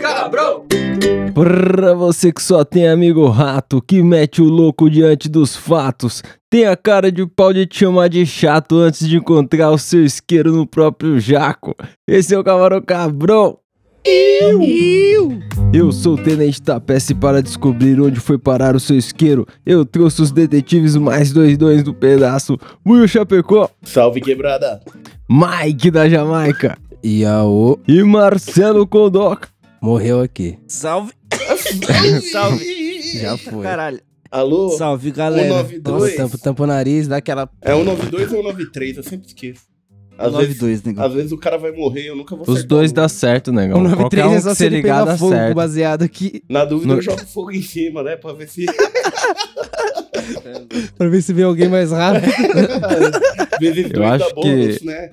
Cabrão! Pra você que só tem amigo rato, que mete o louco diante dos fatos, tem a cara de pau de te chamar de chato antes de encontrar o seu isqueiro no próprio jaco. Esse é o Camarão Cabrão. Eu sou o Tenente Tapece e para descobrir onde foi parar o seu isqueiro, eu trouxe os detetives mais dois dois do pedaço, Will Chapecó, Salve quebrada! Mike da Jamaica E a O e Marcelo Kondoka. morreu aqui. Salve! Salve! Já foi. Caralho. Alô? Salve, galera. 192? Tampa, tampa o nariz, dá aquela. É 192 ou 193? Eu sempre esqueço. Às vezes, 92, negão. às vezes o cara vai morrer, eu nunca vou Os dois dá certo, negão. O Qualquer 93 um é só se ele ligar pegar dá fogo certo. baseado aqui. Na dúvida No- eu jogo fogo em cima, né? Pra ver se... Pra ver se vem alguém mais rápido. Eu acho bônus, que- né?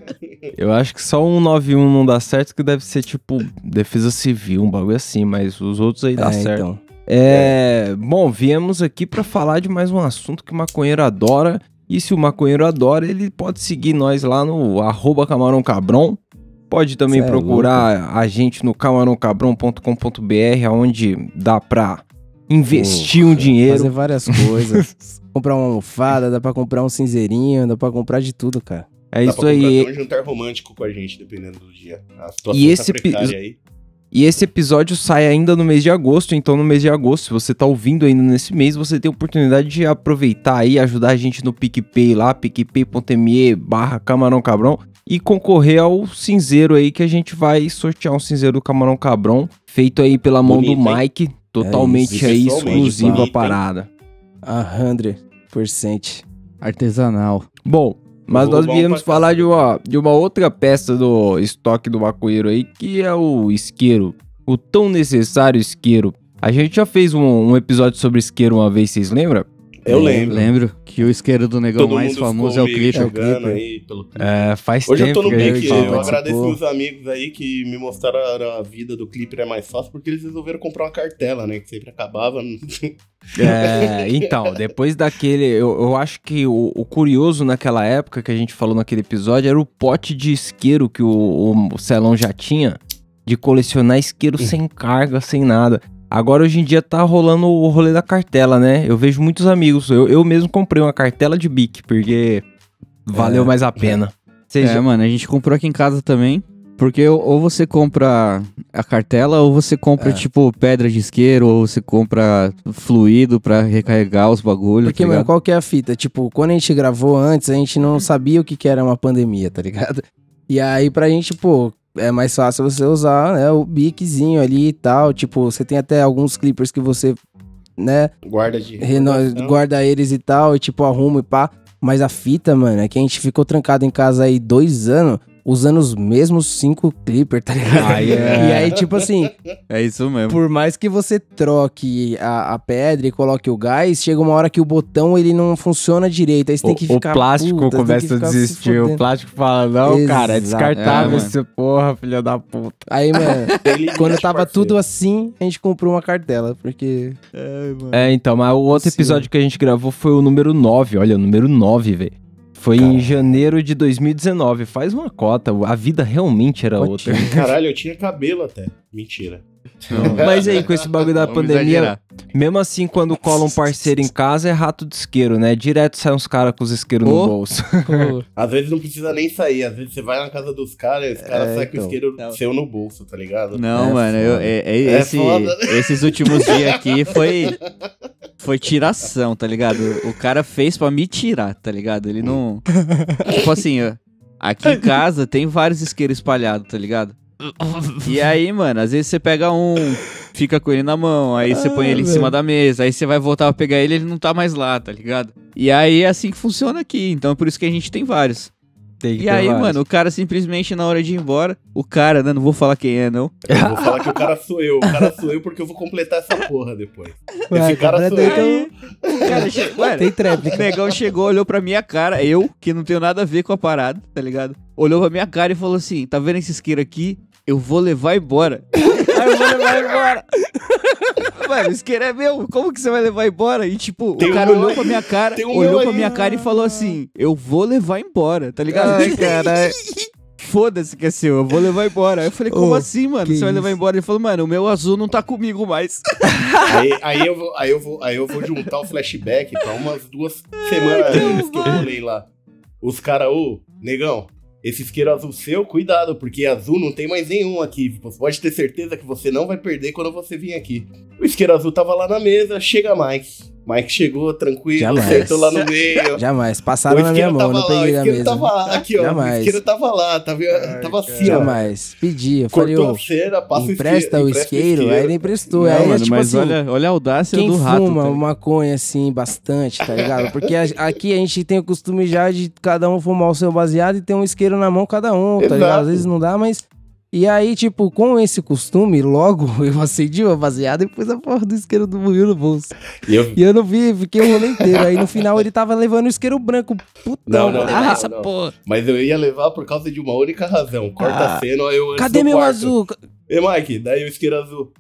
Eu acho que só um 91 não dá certo, que deve ser tipo defesa civil, um bagulho assim, mas os outros aí dá É, certo. então. É, bom, viemos aqui pra falar de mais um assunto que o maconheiro adora. E se o maconheiro adora, ele pode seguir nós lá no arroba Camarão Cabron. Pode também Cê é procurar a gente no camarãocabron.com.br, onde dá pra investir um Fazer dinheiro. várias coisas. comprar uma almofada, dá pra comprar um cinzeirinho, dá pra comprar de tudo, cara. É Dá isso aí. até um jantar romântico com a gente, dependendo do dia. A situação E tá esse precária aí. E esse episódio sai ainda no mês de agosto, então no mês de agosto, se você tá ouvindo ainda nesse mês, você tem a oportunidade de aproveitar aí, ajudar a gente no PicPay lá, picpay.me barra Camarão Cabrão, e concorrer ao cinzeiro aí que a gente vai sortear um cinzeiro do Camarão Cabrão, feito aí pela mão Bonito, do hein? Mike, totalmente isso, aí exclusiva a hein? parada. A 100%. Artesanal. Bom, mas vou nós um viemos falar de uma, de uma outra peça do estoque do maconheiro aí, que é o isqueiro. O tão necessário isqueiro. A gente já fez um, um episódio sobre isqueiro uma vez, vocês lembram? Eu lembro. Lembro que o isqueiro do negão Todo mais famoso é o Clipper. jogando Clipper. aí pelo É, faz Hoje eu tempo tô no fala. eu participou. agradeço meus amigos aí que me mostraram a, a vida do Clipper é mais fácil, porque eles resolveram comprar uma cartela, né? Que sempre acabava. É, então, depois daquele. Eu, eu acho que o, o curioso naquela época que a gente falou naquele episódio era o pote de isqueiro que o, o Celão já tinha de colecionar isqueiro sem carga, sem nada. Agora hoje em dia tá rolando o rolê da cartela, né? Eu vejo muitos amigos. Eu, eu mesmo comprei uma cartela de bic, porque valeu É. mais a pena. Vocês É, mano, a gente comprou aqui em casa também. Porque ou- você compra a cartela, ou você compra, É. tipo, pedra de isqueiro, ou você compra fluido pra recarregar os bagulhos. Porque, tá mano, qual que é a fita? Tipo, quando a gente gravou antes, a gente não sabia o que, que era uma pandemia, tá ligado? E aí, pra gente, pô, é mais fácil você usar, né, o biczinho ali e tal. Tipo, você tem até alguns clippers que você, né, Guarda de. reno- guarda eles e tal, e tipo, arruma e pá. Mas a fita, mano, é que a gente ficou trancado em casa aí dois anos, usando os mesmos cinco clippers, tá ligado? Aí é- E aí, tipo assim, É isso mesmo. por mais que você troque a, a pedra e coloque o gás, chega uma hora que o botão ele não funciona direito. Aí você O, tem que o ficar. plástico puta, começa a desistir. O plástico fala: Não, cara, é Exato. descartável É, essa porra, filha da puta. Aí, mano, quando tava parceiro. tudo assim, a gente comprou uma cartela, porque. É, então, mas o outro Possível. episódio que a gente gravou foi o número 9, olha, o número 9, velho. Foi em Caralho. janeiro de 2019. Faz uma cota, a vida realmente era outra. Cotinha. Caralho, eu tinha cabelo até. Mentira. Mas aí, com esse bagulho da Vamos pandemia, exagerar. mesmo assim, quando cola um parceiro em casa, é rato de isqueiro, né? Direto sai uns caras com os isqueiros no Ô. bolso. Pô, Às vezes não precisa nem sair. Às vezes você vai na casa dos caras e os caras É, saem com o então. isqueiro Não. seu no bolso, tá ligado? Não, É mano, eu- é- é- É esse- foda. esses últimos dias aqui foi foi tiração, tá ligado? O cara fez pra me tirar, tá ligado? Ele não. tipo assim, ó, aqui em casa tem vários isqueiros espalhados, tá ligado? E aí, mano, às vezes você pega um, fica com ele na mão, aí você põe ele em cima da mesa, aí você vai voltar pra pegar ele ele não tá mais lá, tá ligado? E aí é assim que funciona aqui, então é por isso que a gente tem vários. Tem que E ter aí, vários. mano, o cara simplesmente na hora de ir embora, o cara, né, não vou falar quem é, não. Eu vou falar que o cara sou eu. O cara sou eu porque eu vou completar essa porra depois. Vai, Esse cara sou completa eu. aí, O cara chegou, então, Tem O tréplica. negão chegou, olhou pra minha cara, eu, que não tenho nada a ver com a parada, tá ligado? Olhou pra minha cara e falou assim: tá vendo esse isqueiro aqui? Eu vou levar embora. Aí eu vou levar embora. Mano, o isqueiro é meu. Como que você vai levar embora? E tipo, Tem o um cara meu olhou aí. pra minha cara, Tem um olhou pra aí. minha cara e falou assim: Eu vou levar embora, tá ligado? Ai, caralho. Foda-se que é seu, eu vou levar embora. Aí eu falei, como Ô, assim, mano? que Você vai levar embora? Ele falou, mano, o meu azul não tá comigo mais. Aí, aí, eu vou, aí, eu vou, aí eu vou juntar o flashback pra umas duas semanas antes que eu rolei lá. Os caras, ô, negão, esse isqueiro azul seu, cuidado, porque azul não tem mais nenhum aqui. Você pode ter certeza que você não vai perder quando você vir aqui. O isqueiro azul tava lá na mesa, chega Mike. Mike chegou tranquilo, Jamais. sentou lá no meio. Jamais. O Passaram na minha isqueiro mão, não lá, o peguei isqueiro mesa. tava lá, aqui, ó. O Jamais. isqueiro tava lá, tava, tava assim, ó. Jamais. Pedi. Eu falei, ô, a cera, passa empresta o isqueiro. Aí ele emprestou. Não, aí, mano, tipo mas assim, olha, olha a audácia Quem do rato. fuma tá maconha assim bastante, tá ligado? Porque a- aqui a gente tem o costume já de cada um fumar o seu baseado e ter um isqueiro na mão cada um, tá Exato. ligado? Às vezes não dá, mas. E aí, tipo, com esse costume, logo eu acendi o baseado e pus a porra do isqueiro do Buiu no bolso. E eu, E eu não vi, fiquei o rolê inteiro. Aí no final ele tava levando o isqueiro branco. Putão, Não, não, vou não, essa não. porra. Mas eu ia levar por causa de uma única razão. Corta Ah. a cena, eu Cadê meu quarto. azul? Ei, Mike, daí o isqueiro azul.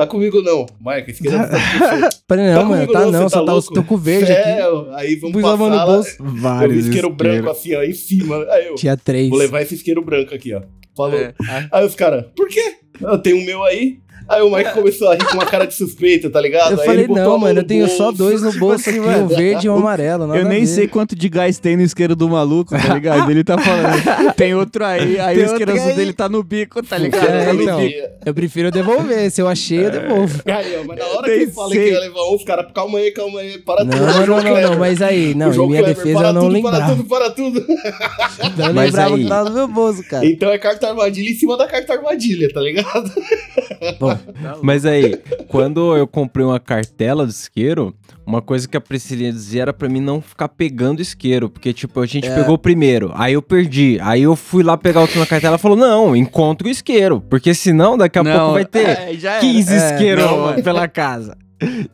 Tá comigo não. Mike, o azul tá com você. Falei, não, Tá mano, comigo tá não, não, você só tá tá o louco? tô com verde aqui. É, aí vamos Pus mão no bolso. Eu vi Vários isqueiro branco assim, ó, em cima. Aí eu, Tinha três. vou levar esse isqueiro branco aqui, ó. Falou. É. Aí os caras, por quê? Eu tenho o meu aí. Aí o Mike começou a rir com uma cara de suspeita, tá ligado? É. Eu Aí falei, não, mano, no eu tenho só bolso. dois no tipo bolso assim, aqui, um verde e um amarelo. nada Eu nem sei quanto de gás tem no isqueiro do maluco, tá ligado? Ele tá falando, tem outro aí, aí Tem o isqueiro azul aí. dele tá no bico, tá ligado? É, tá então. Eu prefiro devolver. Se eu achei, eu devolvo. Aí, ó, mas na hora que eu falei que ia levar um, os caras, calma aí, calma aí, para Não, tudo. não, não, não, Kleber. não, mas aí, não, em minha Kleber, defesa para eu não tudo, lembrava. Para tudo, para tudo. Não Mas lembrava que tava no meu bolso, cara. Então é carta armadilha em cima da carta armadilha, tá ligado? Bom, Mas aí, quando eu comprei uma cartela de isqueiro, uma coisa que a Priscilinha dizia era pra mim não ficar pegando isqueiro. Porque, tipo, a gente É. pegou o primeiro, aí eu perdi. Aí eu fui lá pegar outro na cartela e falou: não, encontra o isqueiro. Porque senão daqui a pouco vai ter é, já era. 15 É, isqueiros não, pela casa.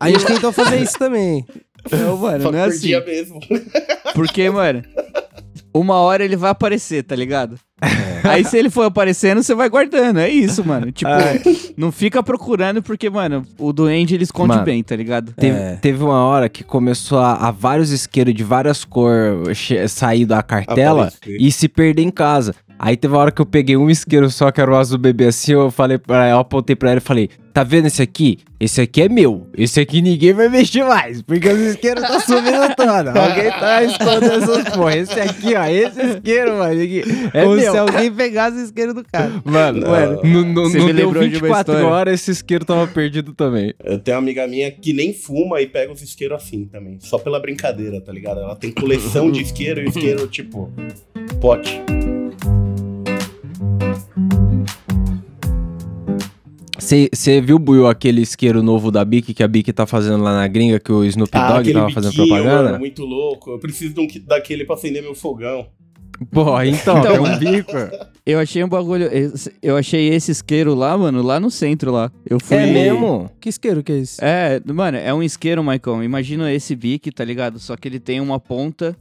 a gente tentou fazer isso também. Não, mano, Só não é assim. mesmo. Porque, mano, uma hora ele vai aparecer, tá ligado? Aí se ele for aparecendo, você vai guardando. É isso, mano. Tipo, não fica procurando porque, mano, o duende ele esconde Mano. bem, tá ligado? Teve, É. teve uma hora que começou a, a vários isqueiros de várias cores sair da cartela Aparecer. e se perder em casa. Aí teve uma hora que eu peguei um isqueiro só, que era o azul bebê assim, eu falei pra ela, eu apontei pra ela e falei, tá vendo esse aqui? Esse aqui é meu. Esse aqui ninguém vai mexer mais, porque os isqueiros tá sumindo todo. Alguém tá escondendo essas porra. Esse aqui, ó, esse isqueiro, mano, aqui, é Como meu. se alguém pegasse o isqueiro do cara. Mano, Não. mano, Você não me deu lembrou de uma 24 história. horas, esse isqueiro tava perdido também. Eu tenho uma amiga minha que nem fuma e pega os isqueiros assim também. Só pela brincadeira, tá ligado? Ela tem coleção de isqueiro e isqueiro, tipo, pote. Você viu, Buiu, aquele isqueiro novo da Bic que a Bic tá fazendo lá na gringa, que o Snoop Dogg Ah, tava fazendo propaganda? mano, muito louco. Eu preciso de um que- daquele pra acender meu fogão. Pô, então, Então, tem um bico. Eu achei um bagulho. Eu achei esse isqueiro lá, mano, lá no centro lá. Eu fui. É mesmo? Que isqueiro que é esse? É, mano, é um isqueiro, Maicon. Imagina esse bique, tá ligado? Só que ele tem uma ponta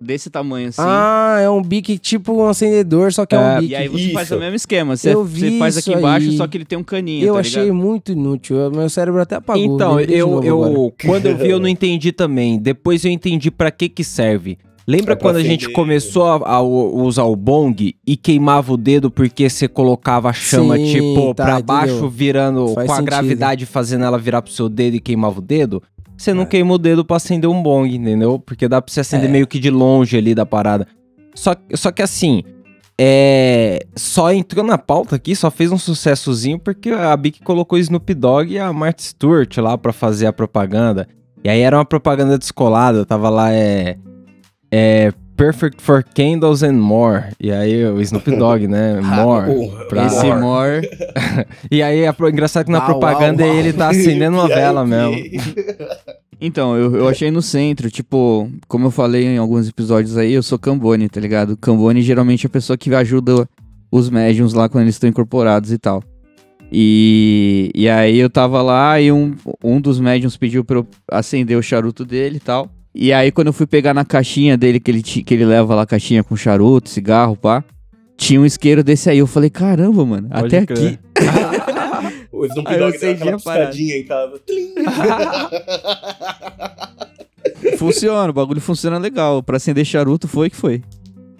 desse tamanho assim. Ah, é um bique tipo um acendedor, só que é, É, um bique. e aí você Isso. faz o mesmo esquema. Você, Eu vi você faz aqui isso embaixo, aí. só que ele tem um caninho, eu tá achei muito inútil. eu- Meu cérebro até apagou. Então, eu, eu quando eu vi, eu não entendi também. Depois eu entendi pra que que serve. Lembra É quando a gente começou a, a usar o bong e queimava o dedo porque você colocava a chama, Sim, tipo, tá, pra entendeu. baixo, virando Faz com a sentido. gravidade fazendo ela virar pro seu dedo e queimava o dedo? Você não É. queima o dedo pra acender um bong, entendeu? Porque dá pra você acender É. meio que de longe ali da parada. Só, só que assim, é, só entrou na pauta aqui, só fez um sucessozinho porque a Bic colocou o Snoop Dogg e a Martha Stewart lá pra fazer a propaganda. E aí era uma propaganda descolada, tava lá, é. É. Perfect for Candles and More. E aí o Snoop Dogg, né? More. porra, pra- Esse More. more. E aí, a, engraçado que na propaganda ele tá acendendo uma vela mesmo. Então, eu, eu achei no centro, tipo, como eu falei em alguns episódios aí, eu sou Cambone, tá ligado? Cambone geralmente é a pessoa que ajuda os médiums lá quando eles estão incorporados e tal. E, e aí eu tava lá e um, um dos médiums pediu pra eu acender o charuto dele e tal. E aí quando eu fui pegar na caixinha dele, que ele, que ele leva lá a caixinha com charuto, cigarro, pá, tinha um isqueiro desse aí. Eu falei, caramba, mano, Pode até crer. aqui. O Snoop Dogg deu aquela piscadinha em casa. Tlim. Funciona, o bagulho funciona legal. Pra acender charuto foi que foi.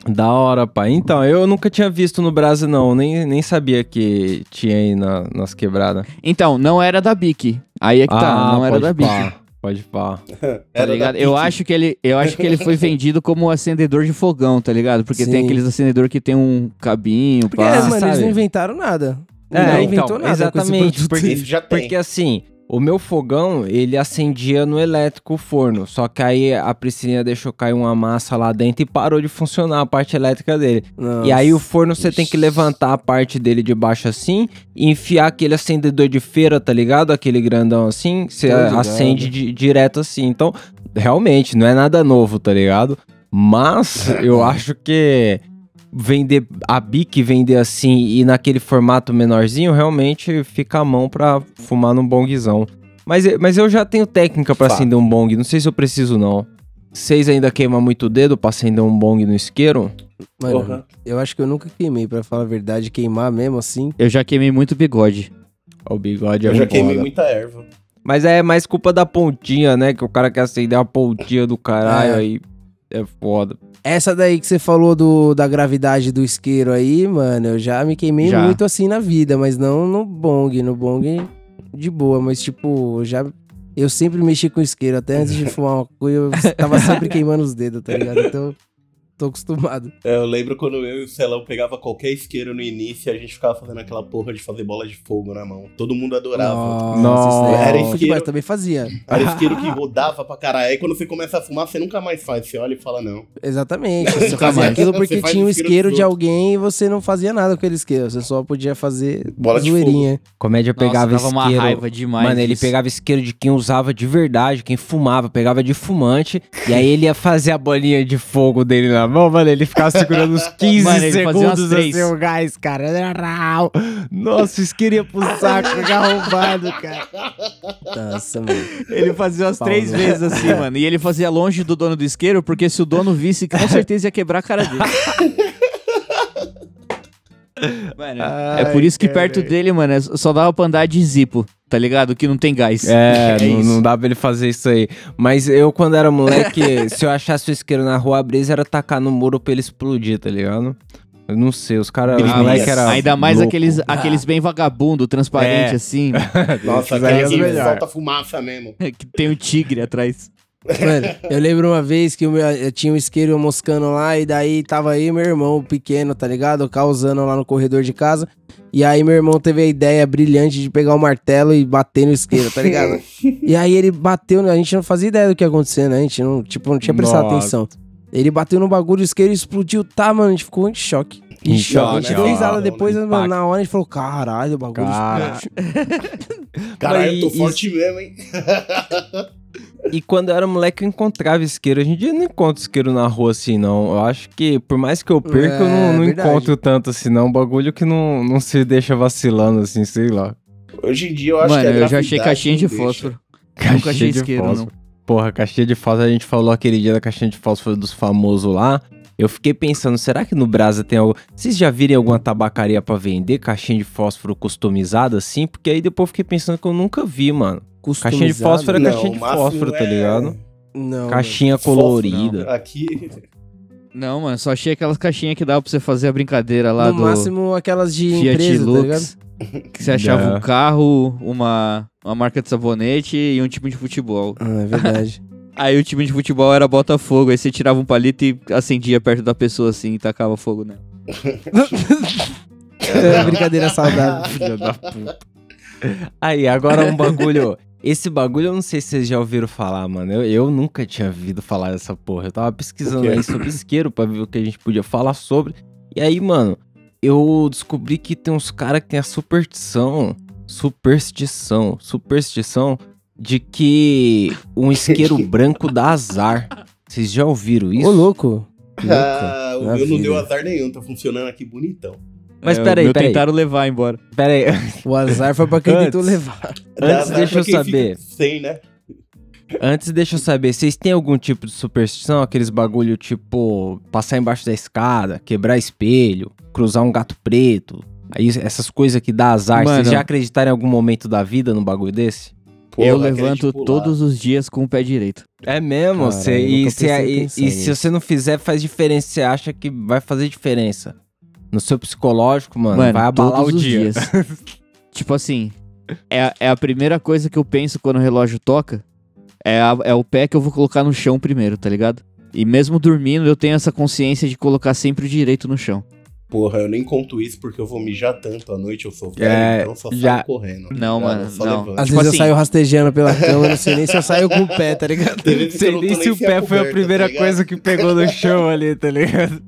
Da hora, pai. Então, eu nunca tinha visto no Brasil, não. Nem, nem sabia que tinha aí na- nas quebradas. Então, não era da Bic. Aí é que tá, não era Ah, pode da Bic. pá, Pode pá. Tá ligado? Eu acho que ele, eu acho que ele foi vendido como acendedor de fogão, tá ligado? Porque Sim. tem aqueles acendedor que tem um cabinho, Porque, pá. mano, eles sabe? não inventaram nada. É, não então, inventou nada exatamente, com esse produto. porque- Isso já tem. Porque assim, o meu fogão, ele acendia no elétrico o forno. Só que aí a Priscilinha deixou cair uma massa lá dentro e parou de funcionar a parte elétrica dele. Nossa. E aí o forno você tem que levantar a parte dele de baixo assim e enfiar aquele acendedor de feira, tá ligado? Aquele grandão assim, você acende di- direto assim. Então, realmente, não é nada novo, tá ligado? Mas eu acho que vender a Bic vender assim e naquele formato menorzinho, realmente fica a mão pra fumar num bongzão. Mas, mas eu já tenho técnica pra Fato. acender um bong, não sei se eu preciso não. Vocês ainda queimam muito o dedo pra acender um bong no isqueiro? Mano, Porra. eu acho que eu nunca queimei, pra falar a verdade. Queimar mesmo assim. Eu já queimei muito bigode. O bigode é Eu já queimei muita erva. Mas é mais culpa da pontinha, né? Que o cara quer acender a pontinha do caralho, É. aí é foda. Essa daí que você falou do, da gravidade do isqueiro aí, mano, eu já me queimei Já. muito assim na vida, mas não no bong. No bong, de boa, mas tipo, já. Eu sempre mexi com isqueiro, até antes de fumar uma coisa, eu tava sempre queimando os dedos, tá ligado? Então, tô acostumado. É, Eu lembro quando eu e o Celão pegava qualquer isqueiro no início e a gente ficava fazendo aquela porra de fazer bola de fogo na mão. Todo mundo adorava. Nossa, isso Nossa. era isqueiro. isqueiro. Eu também fazia. Era isqueiro que rodava pra caralho. Aí quando você começa a fumar, você nunca mais faz. Você olha e fala, não. Exatamente. Você fazia mais. aquilo porque faz tinha um isqueiro isqueiro de alguém e você não fazia nada com aquele isqueiro. Você só podia fazer Bola de zoeirinha. Comédia pegava Nossa, dava uma isqueiro. raiva demais. Mano, ele disso. pegava isqueiro de quem usava de verdade, quem fumava, pegava de fumante, e aí ele ia fazer a bolinha de fogo dele na mão, mano, ele ficava segurando uns 15 Mano, segundos assim o gás, cara. Nossa, o isqueiro ia pro saco, arrombado, cara. Nossa, mano. Ele fazia umas Paulo. três vezes assim, mano. E ele fazia longe do dono do isqueiro, porque se o dono visse, com certeza ia quebrar a cara dele. Mano, é por isso que perto dele, mano, é- só dava pra andar de zipo, tá ligado? Que não tem gás. É, não, isso. não dá pra ele fazer isso aí. Mas eu, quando era moleque, se eu achasse o isqueiro na rua, a brisa era tacar no muro pra ele explodir, tá ligado? Eu não sei, os caras, os Ah, moleque era Ainda mais louco. aqueles, aqueles bem vagabundo, transparente É. assim, Nossa, aí é que solta fumaça mesmo. que tem um tigre atrás. Mano, eu lembro uma vez que meu- eu tinha um isqueiro moscando lá, e daí tava aí meu irmão pequeno, tá ligado? Causando lá no corredor de casa. E aí meu irmão teve a ideia brilhante de pegar o martelo e bater no isqueiro, tá ligado? e aí ele bateu, a gente não fazia ideia do que ia acontecer, né? A gente não, tipo, não tinha prestado Nossa. atenção. Ele bateu no bagulho, o isqueiro explodiu, tá, mano? A gente ficou em choque. Em choque. A gente deu risada depois, mano, na hora a gente falou, caralho, o bagulho Cara. explodiu. Caralho, eu tô forte mesmo, hein? E quando eu era moleque, eu encontrava isqueiro. Hoje em dia eu não encontro isqueiro na rua assim, não. Eu acho que, por mais que eu perca, eu É, não, não verdade. encontro tanto assim, não. Um bagulho que não, não se deixa vacilando, assim, sei lá. Hoje em dia eu acho Mano, que a eu já achei caixinha de não deixa. fósforo. Nunca achei isqueiro, não. Porra, caixinha de fósforo, a gente falou aquele dia da caixinha de fósforo dos famosos lá. Eu fiquei pensando, será que no Brasa tem algo. Vocês já viram alguma tabacaria pra vender caixinha de fósforo customizada assim? Porque aí depois eu fiquei pensando que eu nunca vi, mano. Caixinha de fósforo é Não, caixinha de fósforo, tá é ligado? Não. Caixinha fósforo, colorida. não. Aqui. Não, mano, só achei aquelas caixinhas que dava pra você fazer a brincadeira lá no do máximo aquelas de Fiat empresa, tá ligado? Lux. que você achava É. um carro, uma, uma marca de sabonete e um time de futebol. Ah, é verdade. Aí o time de futebol era Botafogo, aí você tirava um palito e acendia perto da pessoa assim e tacava fogo nela. é brincadeira saudável. Filha da puta. Aí, agora um bagulho. Esse bagulho eu não sei se vocês já ouviram falar, mano. Eu, eu nunca tinha ouvido falar dessa porra. Eu tava pesquisando aí sobre isqueiro pra ver o que a gente podia falar sobre. E aí, mano, eu descobri que tem uns caras que tem a superstição. Superstição. Superstição de que um isqueiro branco dá azar. Vocês já ouviram isso? Ô, louco. Ah, o na meu não vida. deu azar nenhum, tá funcionando aqui bonitão. Mas É, peraí, peraí. tentaram levar embora. Pera aí. O azar foi pra quem Antes. tentou levar. Antes, deixa eu saber. Sem, né? Antes, deixa eu saber, vocês têm algum tipo de superstição? Aqueles bagulho tipo passar embaixo da escada, quebrar espelho, cruzar um gato preto, Aí essas coisas que dá azar, Mano. vocês já acreditaram em algum momento da vida num bagulho desse? Porra, eu levanto pular. todos os dias com o pé direito. É mesmo? Caralho, Cê- e, se, e- e se você não fizer, faz diferença. Você acha que vai fazer diferença? No seu psicológico, mano, vai abalar todos o os dia. dias. tipo assim, é, a- é a primeira coisa que eu penso quando o relógio toca. É, a- é o pé que eu vou colocar no chão primeiro, tá ligado? E mesmo dormindo, eu tenho essa consciência de colocar sempre o direito no chão. Porra, eu nem conto isso porque eu vou mijar tanto à noite, eu sou velho, É, então só já- saio correndo. Não, mano, só não. levanto. Às Tipo vezes assim- eu saio rastejando pela cama, não sei nem se eu saio com o pé, tá ligado? Sei não tô nem se o pé foi a coberta, primeira tá coisa que pegou no chão ali, tá ligado?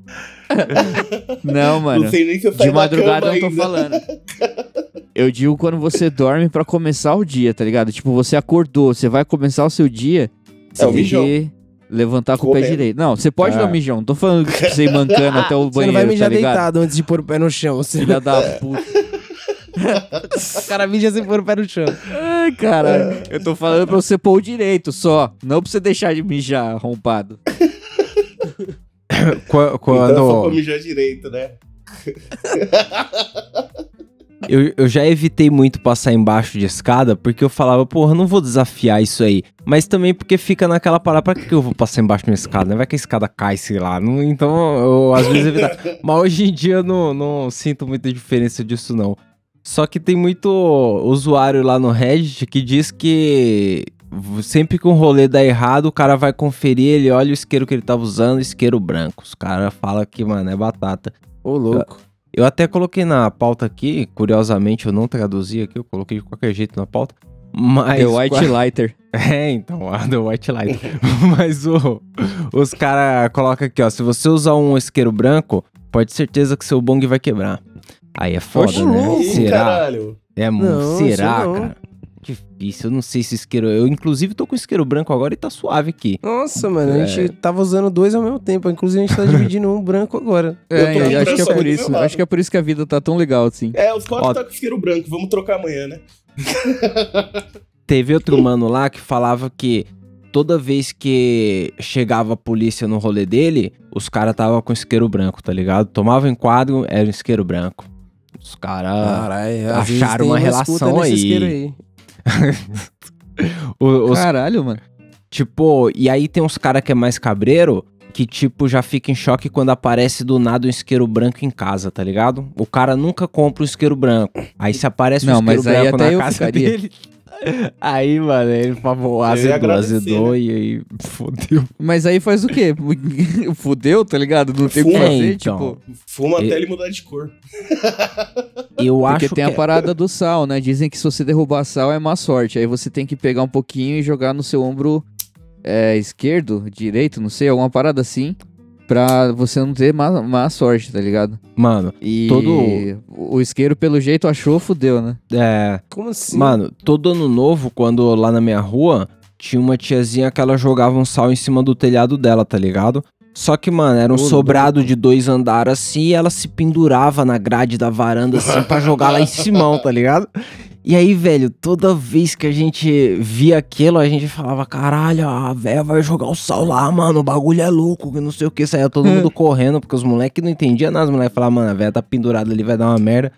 Não, mano. Não sei nem se eu De saio da madrugada eu não tô ainda. falando. Eu digo quando você dorme pra começar o dia, tá ligado? Tipo, você acordou, você vai começar o seu dia, você É o mijão. Levantar com o pé direito. Não, você pode Ah. dar um mijão. Não tô falando que você ir mancando até o Você banheiro, não vai mijar tá deitado antes de pôr o pé no chão. Você... Filha da puta. O cara mija sem pôr o pé no chão. Ai, cara. Eu tô falando pra você pôr o direito só. Não pra você deixar de mijar arrombado. Qua- Então é só pra Quando mijar direito, né? eu, eu já evitei muito passar embaixo de escada, porque eu falava, porra, não vou desafiar isso aí. Mas também porque fica naquela parada, pra que eu vou passar embaixo de uma escada? né? Vai que a escada cai, sei lá. Não- então, eu às vezes evitava. Mas hoje em dia eu não, não sinto muita diferença disso, não. Só que tem muito usuário lá no Reddit que diz que sempre que um rolê dá errado, o cara vai conferir, ele olha o isqueiro que ele tava usando, isqueiro branco. Os caras falam que, mano, é batata. Ô, louco. Eu até coloquei na pauta aqui, curiosamente eu não traduzi aqui, eu coloquei de qualquer jeito na pauta. Mas. The White Lighter. É, então, a The White Light. Mas o, os caras colocam aqui, ó. Se você usar um isqueiro branco, pode ter certeza que seu bong vai quebrar. Aí é foda, Oxe, né? Ih, Será? caralho. É, Não, será, não. cara? Difícil, eu não sei se isqueiro. Eu, inclusive, tô com isqueiro branco agora e tá suave aqui. Nossa, mano, a É. gente tava usando dois ao mesmo tempo. Inclusive, a gente tá dividindo um branco agora. É, Eu tô acho que é por isso. Acho que é por isso que a vida tá tão legal assim. É, os quatro Ó. tá com isqueiro branco, vamos trocar amanhã, né? Teve outro mano lá que falava que toda vez que chegava a polícia no rolê dele, os caras tava com isqueiro branco, tá ligado? Tomava enquadro, era um isqueiro branco. Os caras. Acharam uma relação aí. isqueiro aí. Os, Caralho, mano. tipo, e aí tem uns caras que é mais cabreiro. Que, tipo, já fica em choque quando aparece do nada um isqueiro branco em casa, tá ligado? O cara nunca compra um isqueiro branco. Aí se aparece um Não, isqueiro mas aí branco na casa ficaria. dele. Aí, mano, ele falou, Eu azedou, azedou né? e aí fodeu. Mas aí faz o quê? Fudeu, tá ligado? Não tem o que fazer, então. tipo. Fuma E- até ele mudar de cor. Eu Porque acho tem que a parada do sal, né? Dizem que se você derrubar sal é má sorte. Aí você tem que pegar um pouquinho e jogar no seu ombro é, esquerdo, direito, não sei, alguma parada assim. Pra você não ter má, má sorte, tá ligado? Mano, E Todo- o isqueiro, pelo jeito, achou, fudeu, né? é. Como assim? Mano, todo ano novo, quando lá na minha rua, tinha uma tiazinha que ela jogava um sal em cima do telhado dela, tá ligado? Só que, mano, era um sobrado de dois andares assim e ela se pendurava na grade da varanda assim pra jogar lá em cima, tá ligado? E aí, velho, toda vez que a gente via aquilo, a gente falava, caralho, a véia vai jogar o sal lá, mano, o bagulho é louco, que não sei o que. Saía todo mundo correndo, porque os moleques não entendiam nada. Os moleques falavam, mano, a véia tá pendurada ali, vai dar uma merda.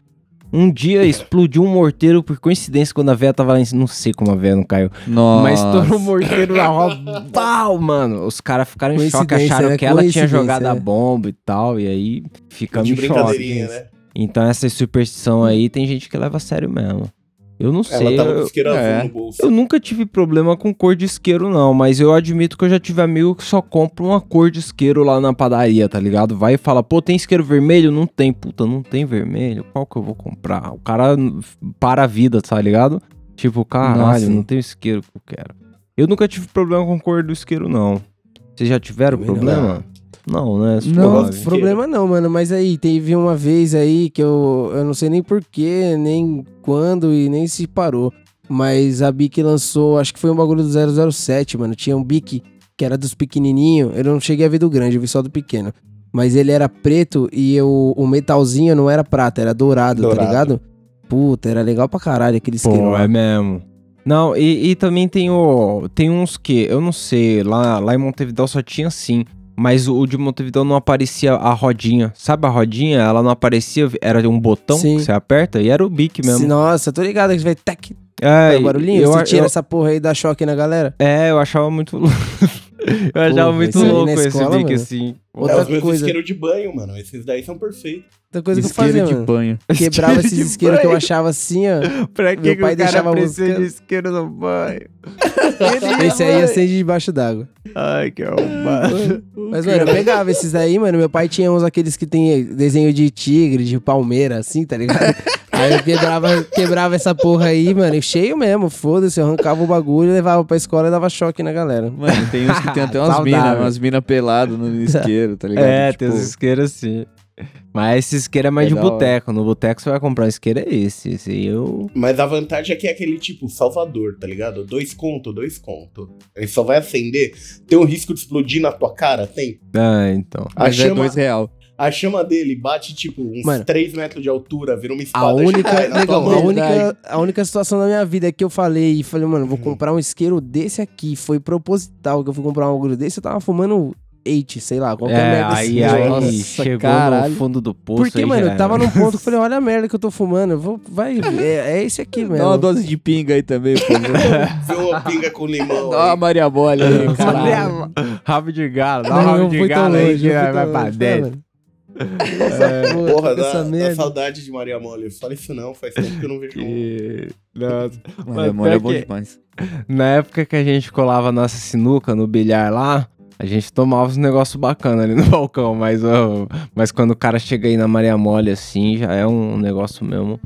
Um dia explodiu um morteiro, por coincidência, quando a véia tava lá em cima. Não sei como a véia não caiu. Nossa. Mas estourou um morteiro na roda. Pau, mano. Os caras ficaram em choque, acharam né? que ela tinha jogado a é. bomba e tal. E aí ficamos de em choque. brincadeirinha, né? Então essa superstição aí tem gente que leva a sério mesmo. Eu não sei. Ela tava com eu, isqueiro é. azul no bolso. eu nunca tive problema com cor de isqueiro, não. Mas eu admito que eu já tive amigo que só compra uma cor de isqueiro lá na padaria, tá ligado? Vai e fala, pô, tem isqueiro vermelho? Não tem. Puta, não tem vermelho. Qual que eu vou comprar? O cara para a vida, tá ligado? Tipo, caralho, Nossa. não tem isqueiro que eu quero. Eu nunca tive problema com cor do isqueiro, não. Vocês já tiveram Também problema? Não, né? Não, problema não, mano. Mas aí, teve uma vez aí que eu, eu não sei nem porquê, nem quando e nem se parou. Mas a Bic lançou, acho que foi um bagulho do 007, mano. Tinha um Bic que era dos pequenininhos. Eu não cheguei a ver do grande, eu vi só do pequeno. Mas ele era preto e eu, o metalzinho não era prata, era dourado, tá Dourado. ligado? Puta, era legal pra caralho aquele isqueiro Pô, lá. é mesmo. Não, e, e também tem o. Tem uns que, eu não sei, lá, lá em Montevideo só tinha sim. Mas o de Montevideo não aparecia a rodinha. Sabe a rodinha? Ela não aparecia, era um botão Sim. que você aperta e era o bic mesmo. Nossa, tô ligado que vai tec, É, o barulhinho, eu, você tira eu- essa porra aí e dá choque na galera. É, eu achava muito. eu achava muito aí louco esse escola, bic mano. assim. Outra é os coisa. isqueiros de banho, mano. Esses daí são perfeitos. Outra coisa que eu Isqueiro fazia, de mano. banho. Quebrava esses de isqueiros que eu achava assim, ó. Pra que Meu pai o cara deixava precisa de isqueiro no banho? Esse aí acende debaixo d'água. Ai, que arrombado. Mas, mano, eu pegava esses daí, mano. Meu pai tinha uns aqueles que tem desenho de tigre, de palmeira, assim, tá ligado? Aí eu quebrava, quebrava essa porra aí, mano, cheio mesmo, foda-se, eu arrancava o bagulho, levava pra escola e dava choque na galera. Mano, tem uns que tem até umas minas, umas minas peladas no isqueiro, tá ligado? É, Tipo, tem os isqueiros assim. Mas esse isqueiro é mais É de boteco. No boteco você vai comprar um isqueiro, é esse. Esse eu. Mas a vantagem é que é aquele tipo Salvador, tá ligado? Dois conto, dois conto. Ele só vai acender. Tem um risco de explodir na tua cara? Tem. Ah, então. A Mas é chama, dois real. A chama dele bate, tipo, uns Mano. 3 metros de altura, vira uma espada. A única, tua negão, a, única, a única situação da minha vida é que eu falei e falei, mano, vou comprar um isqueiro desse aqui. Foi proposital que eu fui comprar um bagulho desse, eu tava fumando eight, sei lá, qualquer É, merda aí, assim. aí Nossa, chegou caralho. no fundo do poço. Porque, aí mano, eu tava num ponto que eu falei, olha a merda que eu tô fumando, eu vou, vai, é, é esse aqui Dá uma mesmo. dose de pinga aí também, favor. Vê uma pinga com limão. Dá uma. Maria Bola aí, caralho. Rabo de galo, dá um rabo de galo aí vai, pra dentro. Essa porra, Porra, essa dá, dá merda. saudade de Maria Mole. Fala isso não, faz tempo que eu não vejo Nossa. Maria Bola é bom demais. Na época que a gente colava nossa sinuca no bilhar lá, a gente tomava uns negócios bacanas ali no balcão, mas, ó, mas quando o cara chega aí na Maria Mole assim, já é um negócio mesmo.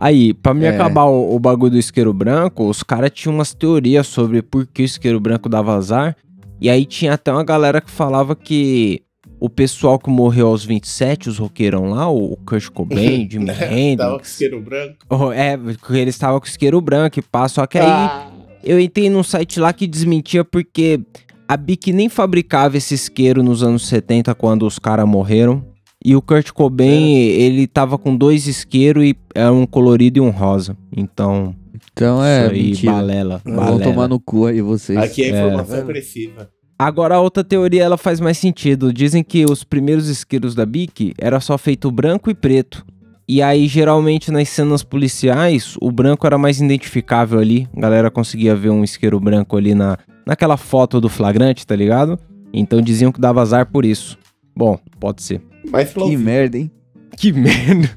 Aí, pra me É. acabar o, o bagulho do isqueiro branco, os caras tinham umas teorias sobre por que o isqueiro branco dava azar. E aí tinha até uma galera que falava que o pessoal que morreu aos 27, os roqueirão lá, o Kurt Cobain, Jimi Tava com Hendrix, isqueiro branco. oh, é, que eles estavam com isqueiro branco e pá, só que aí Ah, eu entrei num site lá que desmentia porque a Bic nem fabricava esse isqueiro nos anos 70 quando os caras morreram. E o Kurt Cobain, ele tava com dois isqueiros e era um colorido e um rosa. Então, Então é, isso aí, mentira. balela, Vão balela. tomar no cu aí vocês. aqui a informação É. é precisa. Agora a outra teoria ela faz mais sentido. Dizem que os primeiros isqueiros da Bic era só feito branco e preto. E aí geralmente nas cenas policiais o branco era mais identificável ali. A galera conseguia ver um isqueiro branco ali na naquela foto do flagrante, tá ligado? Então diziam que dava azar por isso. Bom, pode ser. Mas Que merda, hein? Que merda.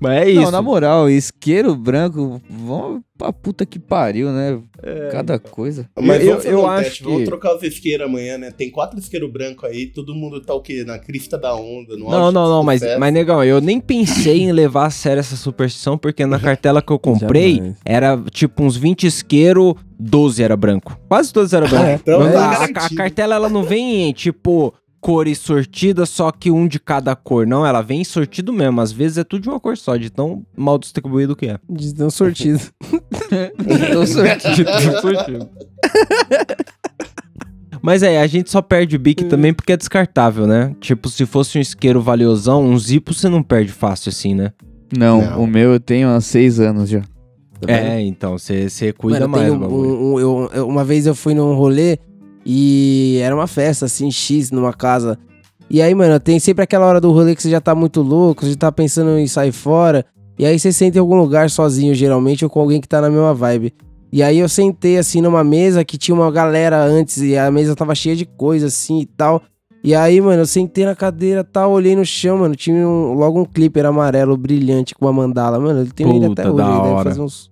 Mas é isso. Não, na moral, isqueiro branco, vão pra puta que pariu, né? Cada coisa. Mas Eu- vamos eu um acho teste, vamos que- trocar os isqueiros amanhã, né? Tem quatro isqueiros brancos aí, todo mundo tá o quê? Na crista da onda, no Não, não, não, mas, mas negão, eu nem pensei em levar a sério essa superstição, porque na cartela que eu comprei Jamais. era tipo uns 20 isqueiro, 12 era branco. Quase todos era branco. então tá a, a cartela ela não vem em tipo cores sortidas, só que um de cada cor. Não, ela vem sortido mesmo. Às vezes é tudo de uma cor só, de tão mal distribuído que é. De tão sortido. Tô sortido. De tão sortido. Mas é, a gente só perde o bic também porque é descartável, né? Tipo, se fosse um isqueiro valiosão, um zipo você não perde fácil assim, né? Não, Não. o meu eu tenho há seis anos já. É, então, você cuida Mano, mais um- bagulho. um- um- eu- eu- uma vez eu fui num rolê e era uma festa, assim, X, numa casa. E aí, mano, tem sempre aquela hora do rolê que você já tá muito louco, você já tá pensando em sair fora. E aí você senta em algum lugar sozinho, geralmente, ou com alguém que tá na mesma vibe. E aí eu sentei, assim, numa mesa que tinha uma galera antes e a mesa tava cheia de coisa, assim, e tal. E aí, mano, eu sentei na cadeira tal, olhei no chão, mano, tinha um- logo um clipper amarelo brilhante com uma mandala. Mano, ele tem ele até Puta, hoje, ele deve fazer uns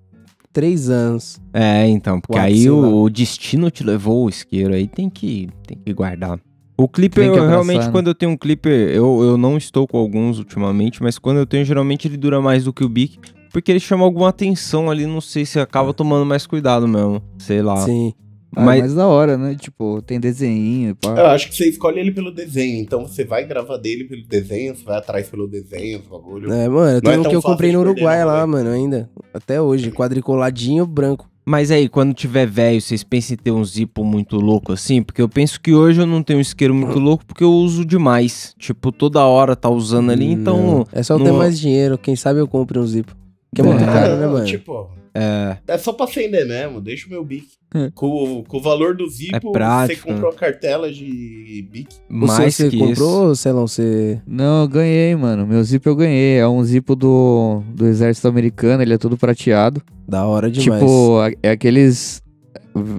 três anos. É, então, porque Quatro, aí o, o destino te levou o isqueiro, aí tem que, tem que guardar. O clipper, eu, realmente, né? quando eu tenho um clipper, eu, eu não estou com alguns ultimamente, mas quando eu tenho, geralmente ele dura mais do que o Bic, porque ele chama alguma atenção ali, não sei se acaba tomando mais cuidado mesmo, sei lá. Sim. Ah, Mas- mas da hora, né? Tipo, tem desenho, pá. Eu acho que você escolhe ele pelo desenho, então você vai gravar dele pelo desenho, você vai atrás pelo desenho, os bagulho. É, mano, Não tem é um que eu comprei no Uruguai lá, velho. mano, ainda. Até hoje, quadriculadinho branco. Mas aí, quando tiver velho, vocês pensam em ter um zipo muito louco assim? Porque eu penso que hoje eu não tenho um isqueiro muito louco porque eu uso demais. Tipo, toda hora tá usando ali, então... Não. É só eu ter mais dinheiro, quem sabe eu compre um zipo. Que é muito É. caro, né, mano? Tipo, É, é só pra acender mesmo, deixa o meu bic. É. Com, com o valor do Zipo, É prático, você comprou a cartela de bic. mais você que comprou, Celão? Você... Não, eu ganhei, mano. Meu zip eu ganhei. É um zipo do, do exército americano, ele é todo prateado. Da hora demais. Tipo, é aqueles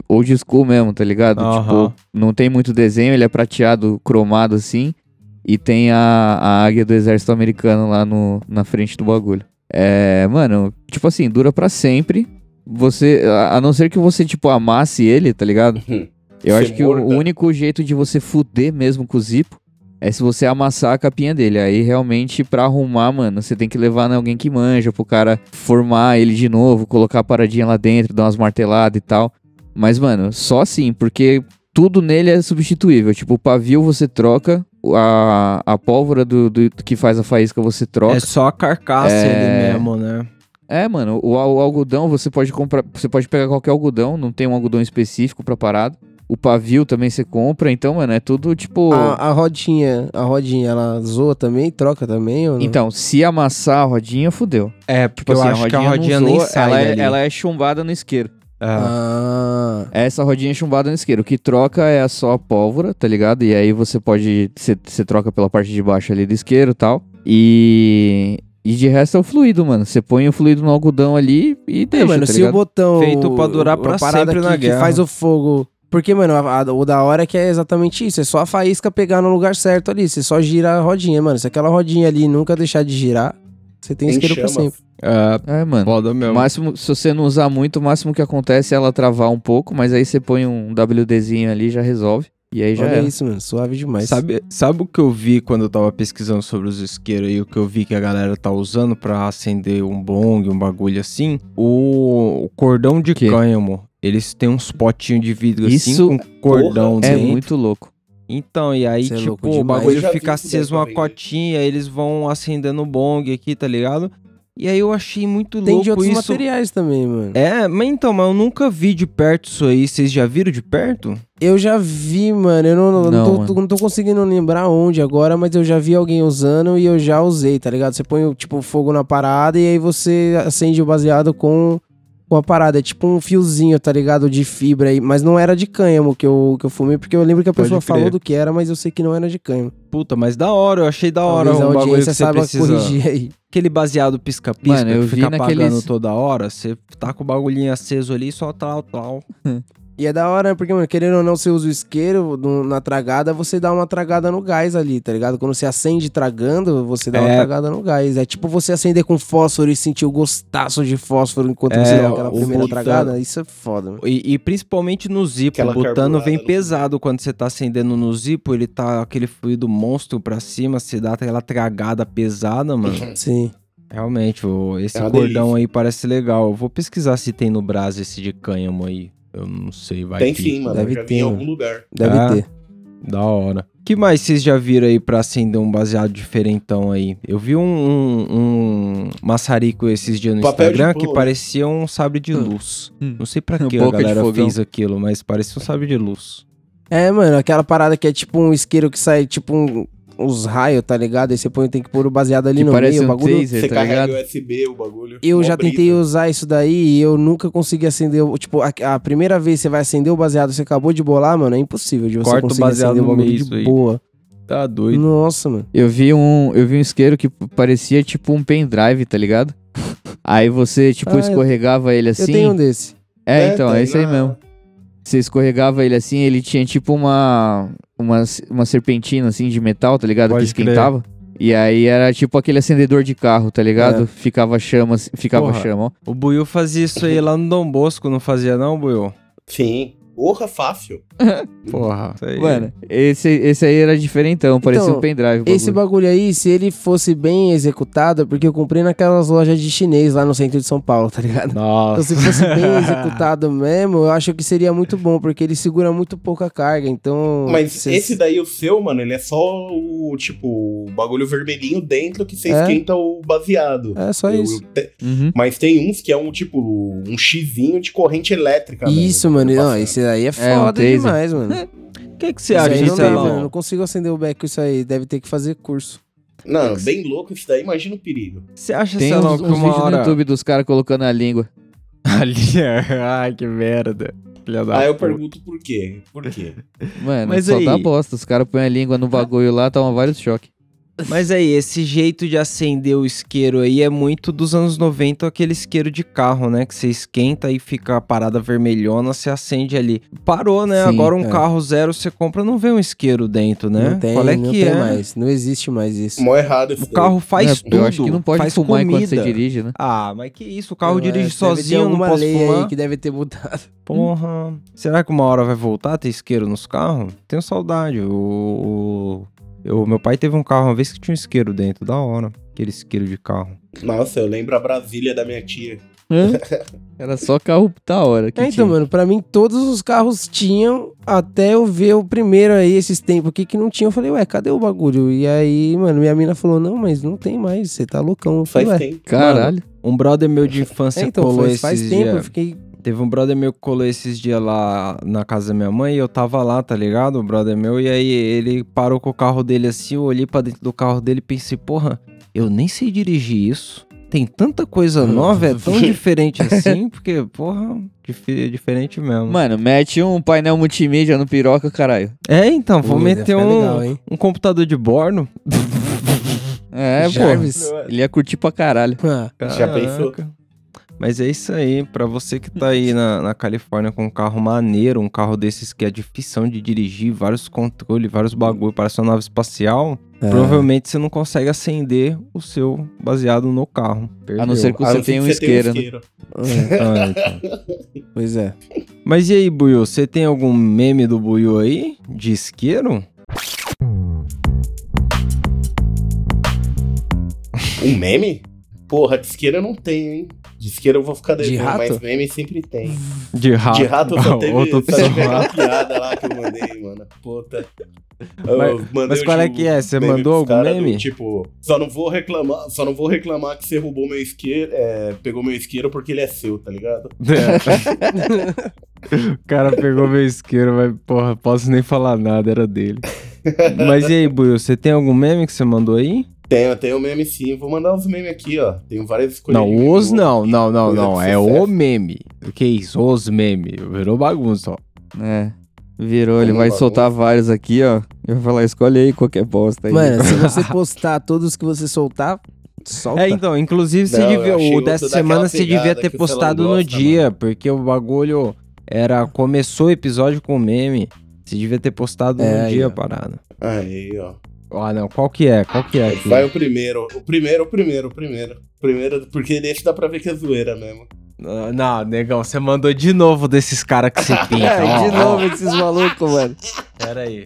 old school mesmo, tá ligado? Aham. Tipo, não tem muito desenho, ele é prateado, cromado assim. E tem a, a águia do exército americano lá no, na frente do bagulho. É, mano, tipo assim, dura pra sempre. Você, a, a não ser que você, tipo, amasse ele, tá ligado? Eu acho que o, morda. o único jeito de você fuder mesmo com o zipo é se você amassar a capinha dele. Aí realmente, pra arrumar, mano, você tem que levar em alguém que manja, pro cara formar ele de novo, colocar a paradinha lá dentro, dar umas marteladas e tal. Mas, mano, só assim, porque tudo nele é substituível. Tipo, o pavio você troca, a, a pólvora do, do que faz a faísca você troca. é só a carcaça É. ali mesmo, né? É, mano, o, o algodão você pode comprar, você pode pegar qualquer algodão, não tem um algodão específico pra parada. O pavio também você compra, então, mano, é tudo tipo. A, a rodinha, a rodinha, ela zoa também, troca também ou não? Então, se amassar a rodinha, fudeu. É, porque Tipo eu assim, acho que a não rodinha nem zoa, sai ela é, dali. ela é chumbada no isqueiro. É. Ah, Essa rodinha é chumbada no isqueiro. O que troca é só a pólvora, tá ligado? E aí você pode. Você troca pela parte de baixo ali do isqueiro e tal. E. E de resto é o fluido, mano. Você põe o fluido no algodão ali e é, deixa, mano, tá se ligado? o botão... Feito pra durar pra sempre que, na que guerra. faz o fogo... Porque, mano, a- a- o da hora é que é exatamente isso. É só a faísca pegar no lugar certo ali. Você só gira a rodinha, mano. Se aquela rodinha ali nunca deixar de girar, você tem Tem isqueiro pra sempre. É, É, mano. foda O mesmo. máximo, se você não usar muito, o máximo que acontece é ela travar um pouco, mas aí você põe um WDzinho ali já resolve. E aí já Olha é. isso, mano. Suave demais. Sabe, sabe o que eu vi quando eu tava pesquisando sobre os isqueiros aí? O que eu vi que a galera tá usando pra acender um bong, um bagulho assim? O, o cordão de Que? cânhamo. Eles têm uns potinhos de vidro Isso assim com cordão É dentro. muito louco. Então, e aí, Cê é tipo, louco o bagulho fica isso aceso uma também. cotinha, aí eles vão acendendo o bong aqui, tá ligado? E aí eu achei muito Tem louco de outros isso. materiais também, mano. É, mas então, mas eu nunca vi de perto isso aí. Vocês já viram de perto? Eu já vi, mano. Eu não, não, Não, tô, mano. não tô conseguindo lembrar onde agora, mas eu já vi alguém usando e eu já usei, tá ligado? Você põe, tipo, fogo na parada e aí você acende o baseado com, com a parada. É tipo um fiozinho, tá ligado? De fibra aí. Mas não era de cânhamo que eu, que eu fumei, porque eu lembro que a pessoa falou do que era, mas eu sei que não era de cânhamo. Puta, mas da hora, eu achei da hora Talvez a um bagulho que audiência você saiba precisa... corrigir aí. Aquele baseado pisca-pisca Mano, eu que vi fica naqueles- apagando toda hora, você tá com o bagulhinho aceso ali, só tal, tal. E é da hora, porque, mano, querendo ou não, você usa o isqueiro no- na tragada, você dá uma tragada no gás ali, tá ligado? Quando você acende tragando, você dá uma É. tragada no gás. É tipo você acender com fósforo e sentir o gostaço de fósforo enquanto É, você dá aquela o primeira botão. tragada. Isso é foda, mano. E, e principalmente no Zipo, Aquela o botano carburada vem pesado quando você tá acendendo no Zipo, ele tá aquele fluido monstro pra cima, você dá aquela tragada pesada, mano. Sim. Realmente, esse É uma cordão delícia. aí parece legal. Eu vou pesquisar se tem no Brás esse de cânhamo aí. Eu não sei, vai Tem que- sim, mano. Deve eu já vi ter, em algum lugar. Deve É. ter. Da hora. que mais vocês já viram aí pra acender um baseado diferentão aí? Eu vi um, um, um maçarico esses dias no Papel Instagram que paria um sabre de luz. Hum. Não sei pra que a galera fez aquilo, mas parecia um sabre de luz. É, mano, aquela parada que é tipo um isqueiro que sai tipo um, uns raios, tá ligado? Aí você põe, tem que pôr o baseado ali Que no parece meio, o um bagulho. taser, Você tá carrega ligado? USB o bagulho. Eu já tentei brisa. usar isso daí e eu nunca consegui acender. o- Tipo, a, a primeira vez que você vai acender o baseado, você acabou de bolar, mano, é impossível de você Corta o conseguir baseado acender o no bagulho meio, de aí. boa. Tá doido. Nossa, mano. Eu vi um, eu vi um isqueiro que parecia tipo um pendrive, tá ligado? Aí você, tipo, Ah, eu- escorregava ele Eu assim. tenho um desse. É, então, é tem esse aí mesmo. Você escorregava ele assim, ele tinha tipo uma, uma, uma serpentina assim de metal, tá ligado? Pode que esquentava. E aí era tipo aquele acendedor de carro, tá ligado? É. Ficava chama, assim- ficava Porra. chama, ó. O Buiu fazia isso aí lá no Dom Bosco, não fazia não, Buiu? Sim. Porra, fácil. Porra. Isso aí. Mano, esse, esse aí era diferentão, parecia Então, um pendrive. o Esse bagulho. bagulho aí, se ele fosse bem executado, é porque eu comprei naquelas lojas de chinês lá no centro de São Paulo, tá ligado? Então, Nossa. se fosse bem executado mesmo, eu acho que seria muito bom, porque ele segura muito pouca carga, então... Mas cê- esse daí, o seu, mano, ele é só o, tipo, o bagulho vermelhinho dentro que você É? esquenta o baseado. É só Eu- isso. te- Uhum. Mas tem uns que é um, tipo, um xizinho de corrente elétrica. Isso, velho, mano. Não, esse aí é um foda taser. demais, mano. O que, que você Isso acha aí disso não dá, aí, mano. Eu Lão? não consigo acender o beck com isso aí. Deve ter que fazer curso. Não, bem louco isso daí, imagina o perigo. Você acha, Tem Celão, uns, que uns uma vídeos hora... no YouTube dos caras colocando a língua. Ali, ai, que merda. Filha da Aí eu pergunto por quê? Por quê? Mano, Mas só aí- dá bosta. Os caras põem a língua no bagulho lá, toma vários choques. Mas aí, esse jeito de acender o isqueiro aí é muito dos anos 90, aquele isqueiro de carro, né? Que você esquenta e fica a parada vermelhona, você acende ali. Parou, né? Sim, Agora um é. carro zero você compra, não vem um isqueiro dentro, né? Não tem, Qual é não que tem é? mais. Não existe mais isso. Mó errado isso O carro faz É, tudo. eu acho que não pode faz fumar comida. enquanto você dirige, né? Ah, mas que isso? O carro Eu dirige sozinho, não posso lei fumar. aí que deve ter mudado. Porra. Será que uma hora vai voltar a ter isqueiro nos carros? Tenho saudade. O, o, eu- meu pai teve um carro uma vez que tinha um isqueiro dentro, da hora. Aquele isqueiro de carro. Nossa, eu lembro a Brasília da minha tia. Hã? Era só carro da hora. Que É, então, tinha. mano, pra mim todos os carros tinham, até eu ver o primeiro aí, esses tempos aqui que não tinha. Eu falei, ué, cadê o bagulho? E aí, mano, minha mina falou, não, mas não tem mais, você tá loucão. Eu Faz falei, ué. tempo. Caralho. Um brother meu de infância É, então, colou faz, esses faz tempo, dias. eu fiquei... Teve um brother meu que colou esses dias lá na casa da minha mãe e eu tava lá, tá ligado? O brother meu. E aí ele parou com o carro dele assim, eu olhei pra dentro do carro dele e pensei, porra, eu nem sei dirigir isso. Tem tanta coisa nova, é tão diferente assim, porque, porra, dif- diferente mesmo. Mano, mete um painel multimídia no piroca, caralho. É, então, vou deve meter um, legal, um computador de borno. É, Jarvis. pô. Ele ia curtir pra caralho. Ah, Já pensou? Mas é isso aí, pra você que tá aí na, na Califórnia com um carro maneiro, um carro desses que é difícil de dirigir, vários controles, vários bagulho, parece uma nave espacial, é. provavelmente você não consegue acender o seu baseado no carro. A não ser que você tenha um você isqueiro. né? isqueiro. É, Ah, então. pois é. Mas e aí, Buiu, você tem algum meme do Buiu aí? De isqueiro? Um meme? Porra, de isqueira eu não tenho, hein? De isqueira eu vou ficar De devendo, rato? mas meme sempre tem. De rato. De rato só teve, Outra só teve aquela piada lá que eu mandei, mano. Puta. Mas- mas qual é de- que é? Você meme mandou algum cara do meme? tipo, só não vou reclamar, só não vou reclamar que você roubou meu isqueiro, é, pegou meu isqueiro porque ele é seu, tá ligado? É. o cara pegou meu isqueiro, mas, porra, posso nem falar nada, era dele. Mas e aí, Buiu, você tem algum meme que você mandou aí? Tenho, tenho meme sim. Vou mandar os memes aqui, ó. Tenho várias escolhas. Não, os não, não, não, não. É o meme. O que é isso? Os meme. Virou bagunça, ó. É. Virou, ele vai soltar vários aqui, ó. Eu vou falar, escolhe aí qualquer bosta aí. Mano, se você postar todos que você soltar, solta. É, então, inclusive, você Não, devia, o dessa semana você devia ter postado no gosta, dia, porque o bagulho era. Começou o episódio com meme. Você devia ter postado É, no aí, dia ó. a parada. Aí, ó. Ah, não, qual que é? Qual que é? aqui? Vai o primeiro. O primeiro, o primeiro, o primeiro. O primeiro, porque nesse dá pra ver que é zoeira mesmo. Ah, Não, negão, você mandou de novo desses caras que se pintam. É, ó, de ó. novo esses malucos, mano. Pera aí.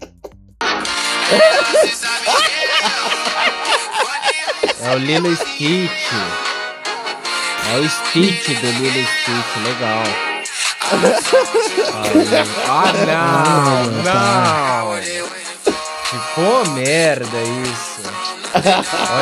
É o Lilo Stitch. É o Stitch do Lilo Stitch, legal. Ah, não, não. Ficou merda isso.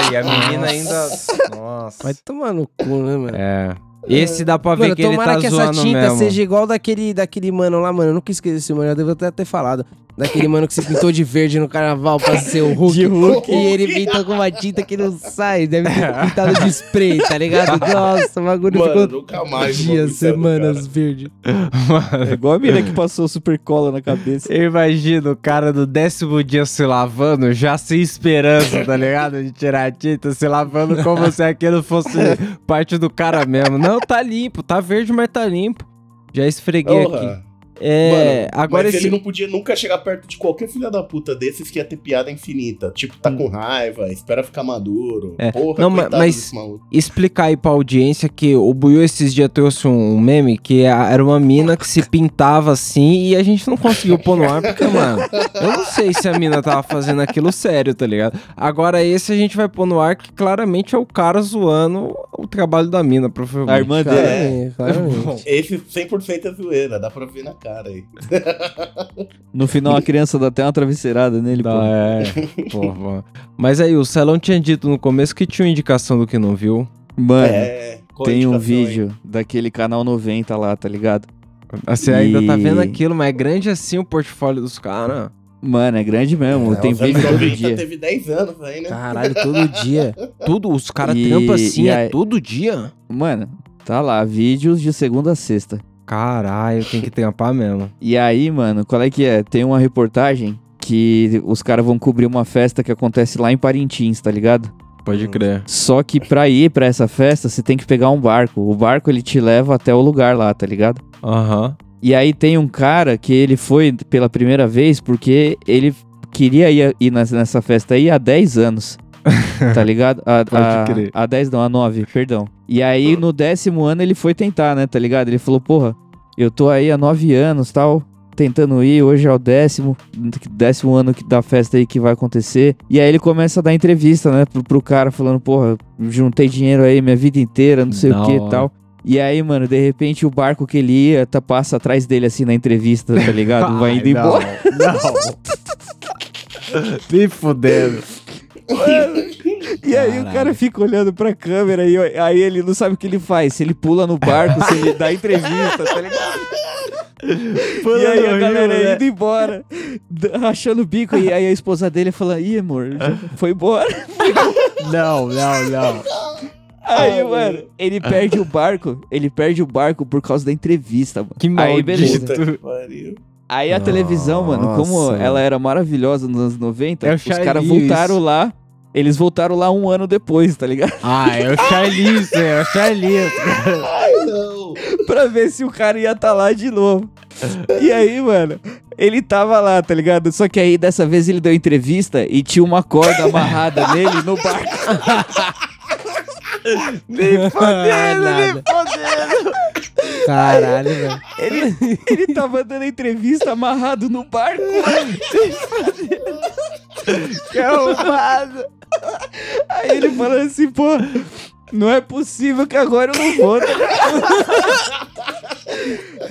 Olha, a menina ainda... Nossa. Vai tomar no cu, né, mano? É. Esse dá pra ver Mano, que ele tomara tá que essa zoando tinta mesmo. seja igual daquele, daquele mano lá, mano. Eu nunca esqueci esse mano, eu devo até ter falado. Daquele mano que se pintou de verde no carnaval pra ser o Hulk. De Hulk. E ele pintou com uma tinta que não sai. Deve ter pintado de spray, tá ligado? Nossa, o bagulho Mano, ficou nunca mais. o dias, semanas verde. Mano, É igual a mina que passou super cola na cabeça. eu imagino o cara do décimo dia se lavando, já sem esperança, tá ligado? De tirar a tinta, se lavando como se aquilo fosse parte do cara mesmo. Não, tá limpo, tá verde, mas tá limpo. Já esfreguei Porra. aqui. É, Mano, agora mas esse... ele não podia nunca chegar perto de qualquer filha da puta desses que ia ter piada infinita. Tipo, tá com raiva, espera ficar maduro. É. Porra, Não, mas- explicar aí pra audiência que o Buiu esses dias trouxe um meme que a- era uma mina que se pintava assim e a gente não conseguiu pôr no ar porque, mano, eu não sei se a mina tava fazendo aquilo sério, tá ligado? Agora esse a gente vai pôr no ar que claramente é o cara zoando o trabalho da mina, provavelmente. A irmã dele. Claramente. Esse 100% é zoeira, dá pra ver na cara aí. No final a criança dá até uma travesseirada nele, Tá, pô. é. Pô. Mas aí, o Celão tinha dito no começo que tinha uma indicação do que não viu. Mano, é, tem um indicação aí? vídeo daquele canal 90 lá, tá ligado? Você ainda tá E- vendo aquilo, mas é grande assim o portfólio dos caras. Mano, é grande mesmo. É, tem vídeo todo 90 dia. teve 10 anos aí, né? Caralho, todo dia. Tudo, os caras trampam assim, é aí- todo dia? Mano, tá lá, vídeos de segunda a sexta. Caralho, tem que trampar mesmo. E aí, mano, qual é que é? Tem uma reportagem que os caras vão cobrir uma festa que acontece lá em Parintins, tá ligado? Pode crer. Só que pra ir pra essa festa, você tem que pegar um barco. O barco ele te leva até o lugar lá, tá ligado? Aham. E aí tem um cara que ele foi pela primeira vez porque ele queria ir, ir nessa, festa aí há 10 anos. Tá ligado? A, Pode a, crer. a 10 não, a 9, perdão. E aí no décimo ano ele foi tentar, né? Tá ligado? Ele falou, porra, eu tô aí há 9 anos tal, tentando ir, hoje é o décimo, décimo ano que- da festa aí que vai acontecer. E aí ele começa a dar entrevista, né, pro, pro cara, falando, porra, juntei dinheiro aí minha vida inteira, não sei Da o que e tal. E aí, mano, de repente o barco que ele ia tá, passa atrás dele assim na entrevista, tá ligado? Vai indo Ai, embora. Não. não. Me fudendo. E aí o cara fica olhando pra câmera e aí ele não sabe o que ele faz. Se ele pula no barco, se ele dá entrevista, tá ligado? e aí a galera indo embora, rachando o bico. E aí a esposa dele fala: Ih, amor, foi embora. Não, não, não. Aí, mano, ele perde o barco. Ele perde o barco por causa da entrevista, mano. Que Aí, beleza. Puta pariu. Aí a televisão, mano, como Nossa. ela era maravilhosa nos anos 90, É os caras voltaram lá. Eles voltaram lá um ano depois, tá ligado? Ah, é o Charlize, é o Charlize. Ai, não. pra ver se o cara ia estar lá de novo. E aí, mano, ele tava lá, tá ligado? Só que aí dessa vez ele deu entrevista e tinha uma corda amarrada nele no barco. Nem fodendo, nem fodendo. Caralho, velho. Ele, ele tava dando entrevista amarrado no barco. Que arrombado. Aí ele falando assim, pô, não é possível que agora eu não vou. tá ligado?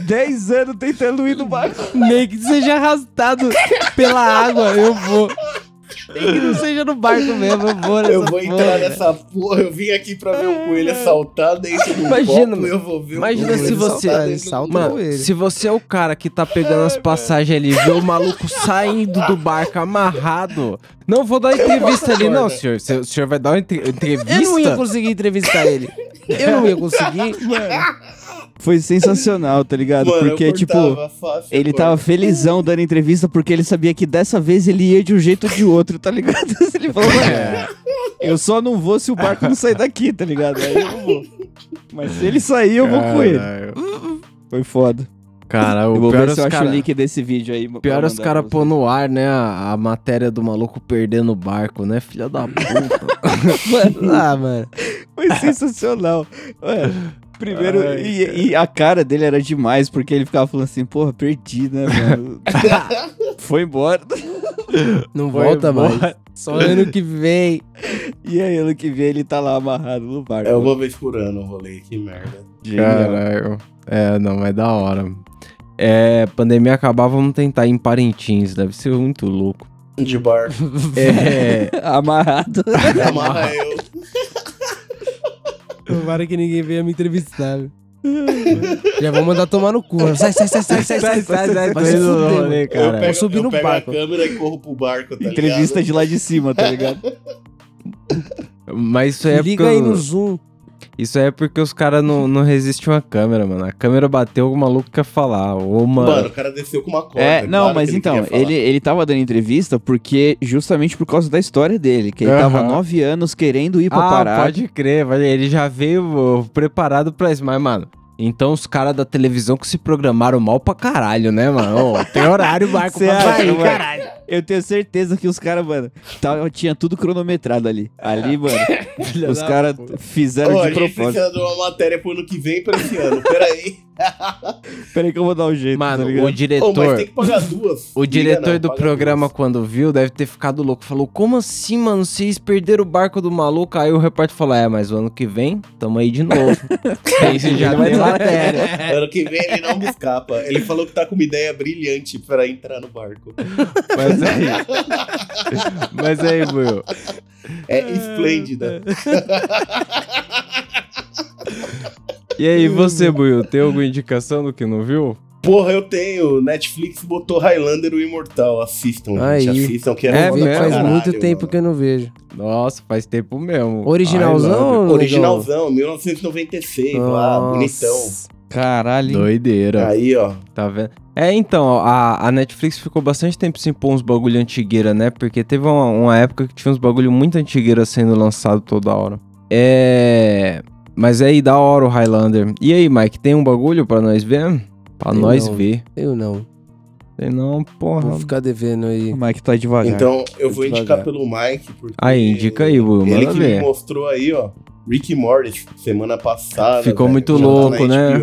Dez anos tentando ir no barco. Nem que seja arrastado pela água, eu vou. Nem que não seja no barco mesmo, eu vou nessa Eu vou entrar porra, nessa porra. Eu vim aqui pra ver o coelho saltar dentro do Imagina, copo. Eu vou ver imagina o coelho se você- Mano, ele. se você é o cara que tá pegando as passagens ali, vê o maluco saindo do barco amarrado. Não vou dar entrevista ali, não, senhor. Se- O senhor vai dar uma entre- entrevista? Eu não ia conseguir entrevistar ele. Eu não ia conseguir. Foi sensacional, tá ligado? Mano, eu Porque, tipo, fácil, Ele eu tava felizão dando entrevista porque ele sabia que dessa vez ele ia de um jeito ou de outro, tá ligado? Ele falou, mano, É. eu só não vou se o barco não sair daqui, tá ligado? Aí eu não vou. Mas se ele sair, eu vou com ele. Caralho. Foi foda. Cara, Eu o vou pior ver é se eu os acho cara... o link desse vídeo aí. Pior é os caras pôr no ar, né, a, a matéria do maluco perdendo o barco, né? Filha da puta. Mano, Ah, mano. foi sensacional. Mano, primeiro, Ai, e, e a cara dele era demais, porque ele ficava falando assim, porra, perdi, né, mano? Foi embora. Não Foi volta embora. mais. Só ano que vem. E aí, ano que vem, ele tá lá amarrado no barco. É uma vez por ano o rolê, que merda. Caralho. É, não, é da hora. É, pandemia acabar, vamos tentar ir em Parintins. Deve ser muito louco. De bar. É. Amarrado. Amarra eu. Tomara que ninguém venha me entrevistar. Já vou mandar tomar no cu. Sai, sai, sai, sai, sai, sai, sai, sai. Rolê, cara. eu pego, subir eu no pego barco. a câmera e corro pro barco, tá Entrevista ligado? de lá de cima, tá ligado? Mas isso é Liga porque. aí no Zoom. Isso aí é porque os caras não, não resistem a câmera, mano. A câmera bateu, o maluco quer falar. Ô, mano. Mano, o cara desceu com uma corda. É, não, claro mas então, ele, ele tava dando entrevista porque, justamente por causa da história dele, que ele tava Aham. nove anos querendo ir pra ah, pode crer, vai- ele já veio preparado pra isso. Mas, mano, então os caras da televisão que se programaram mal pra caralho, né, mano? Ô, tem horário, barco Cê pra sair, mano? caralho. Eu tenho certeza que os caras, mano, tava, tinha tudo cronometrado ali. Ali, mano, os caras fizeram Ô, a de gente propósito. precisa de uma matéria pro ano que vem e pra esse ano. Pera aí. Pera aí que eu vou dar um jeito, Mano, tá o diretor. mas tem que pagar duas. O Liga diretor não, do programa, duas. quando viu, deve ter ficado louco. Falou, como assim, mano? Vocês perderam o barco do maluco? Aí o repórter falou, é, mas o ano que vem, tamo aí de novo. Aí você já vai matéria. Ano que vem ele não me escapa. Ele falou que tá com uma ideia brilhante pra entrar no barco. Mas aí... mas aí, Will. É esplêndida. E aí, você, Buiu, tem alguma indicação do que não viu? Porra, eu tenho. Netflix botou Highlander o Imortal. Assistam, Aí. gente. Assistam, que é, É, mesmo? Faz caralho, muito tempo mano. que eu não vejo. Nossa, faz tempo mesmo. Originalzão? Originalzão, 1996, lá, Nossa. bonitão. Caralho. Doideira. Aí, ó. Tá vendo? É, então, ó, a, a Netflix ficou bastante tempo sem pôr uns bagulho antigueira, né? Porque teve uma, uma época que tinha uns bagulho muito antigueira sendo lançado toda hora. É. Mas aí, da hora o Highlander. E aí, Mike, tem um bagulho pra nós ver? Pra Tem nós não. ver. Eu não. Tem não, porra. Vou ficar devendo aí. O Mike tá devagar. Então, eu vou Devagar. indicar pelo Mike. Porque Aí, indica aí, Will, Ele que ver. me mostrou aí, ó. Rick Morris, semana passada. Ficou velho, muito tá louco, né?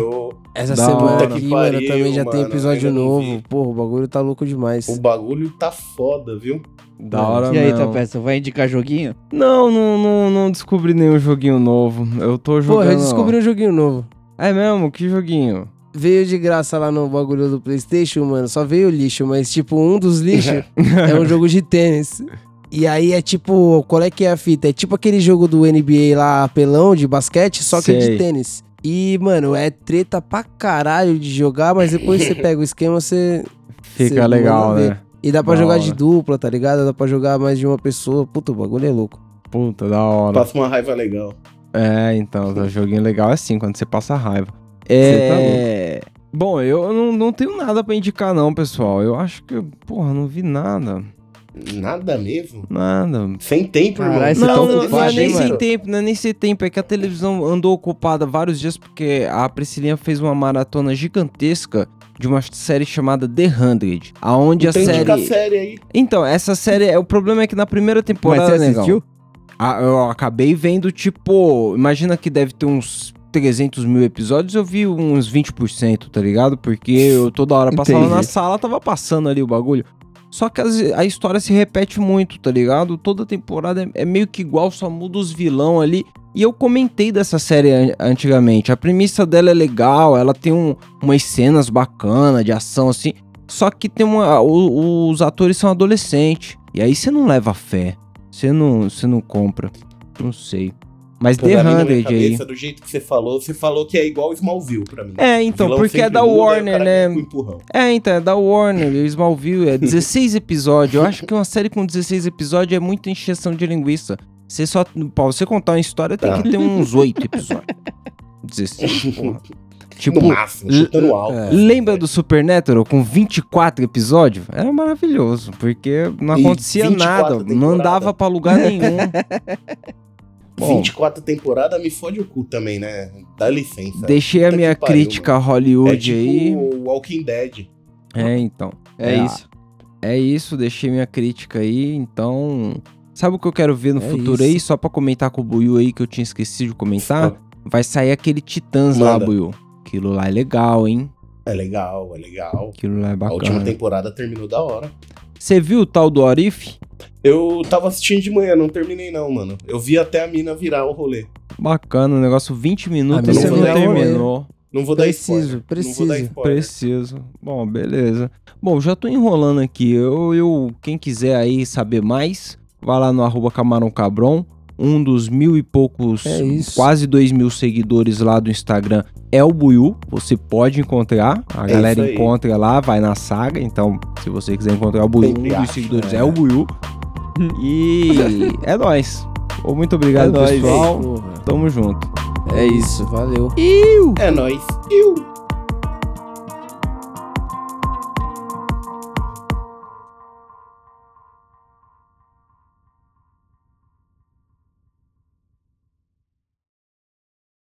Essa Da semana aqui, Que mano, pariu, também já tem mano, episódio ainda não novo. Porra, o bagulho tá louco demais. O bagulho tá foda, viu? Da hora E aí, mesmo. Tapeça, vai indicar joguinho? Não, não, não, não descobri nenhum joguinho novo. Eu tô jogando. Porra, eu descobri um joguinho novo. É mesmo? Que joguinho? Veio de graça lá no bagulho do Playstation, mano. Só veio lixo, mas tipo, um dos lixos é um jogo de tênis. E aí é tipo, qual é que é a fita? É tipo aquele jogo do NBA lá, apelão de basquete, só que é Sei. de tênis. E, mano, é treta pra caralho de jogar, mas depois você pega o esquema, você. Fica Cê legal, né? E dá pra Da jogar hora. de dupla, tá ligado? Dá pra jogar mais de uma pessoa. Puta, o bagulho é louco. Puta, da hora. Passa uma raiva legal. É, então, o joguinho legal é assim, quando você passa raiva. tá É. Bom, eu não, não tenho nada pra indicar, não, pessoal. Eu acho que, porra, não vi nada. Nada mesmo. Nada. Sem tempo, Caralho, irmão. você Não, tá não, não é nem sem tempo, não é nem sem tempo. É que a televisão andou ocupada vários dias porque a Priscilinha fez uma maratona gigantesca de uma série chamada The Hundred. Aonde a série. a série aí. Então, essa série. é O problema é que na primeira Mas temporada. você negão, assistiu? Ah, eu acabei vendo, tipo, imagina que deve ter uns 300 mil episódios, eu vi uns 20%, tá ligado? Porque eu toda hora passava Entendi. na sala, tava passando ali o bagulho. Só que as- a história se repete muito, tá ligado? Toda temporada é, é meio que igual, só muda os vilão ali. E eu comentei dessa série an- antigamente. A premissa dela é legal, ela tem um- umas cenas bacanas de ação assim. Só que tem uma, o- os atores são adolescentes. E aí você não leva fé. Você não, você não compra. Não sei. Mas Pô, The 100 aí. do jeito que você falou, você falou que é igual Smallville pra mim. É, então, porque é da muda, Warner, né? É, então, é da Warner, o Smallville, é 16 episódios. Eu acho que uma série com 16 episódios é muita encheção de linguiça. Você só, pra você contar uma história, tem Tá. que ter uns 8 episódios. 16, porra. Tipo, no máximo, chutando alto. é. lembra do Supernatural com 24 episódios? Era maravilhoso, porque não acontecia 24 nada, não temporada. andava pra lugar nenhum. Bom, 24 temporadas me fode o cu também, né? Dá licença. deixei a minha pariu, crítica a Hollywood é tipo aí. o Walking Dead. É, então. É, É, isso. É isso, deixei minha crítica aí, então. Sabe o que eu quero ver no É futuro isso. aí? Só pra comentar com o Buiu aí, que eu tinha esquecido de comentar. Vai sair aquele Titãs lá, Manda. Buiu. Aquilo lá é legal, hein? É legal, é legal. Aquilo lá é A última bacana. temporada terminou da hora. Você viu o tal do Orif? Eu tava assistindo de manhã, não terminei não, mano. Eu vi até a mina virar o rolê. Bacana, o negócio 20 minutos e você não dar terminou. Não vou dar Preciso, spoiler. Não vou dar preciso. spoiler. Preciso. Bom, beleza. Bom, já tô enrolando aqui. Eu, eu, quem quiser aí saber mais, vai lá no arroba Camarão Cabron. Um dos mil e poucos, É quase dois mil seguidores lá do Instagram é o Buiu. Você pode encontrar. A É galera encontra lá, vai na saga. Então, se você quiser encontrar o Buiu, um dos seguidores é. é o Buiu. E é nóis. Muito obrigado, É nóis. pessoal. Tamo junto. É isso, valeu. É nóis. Iu.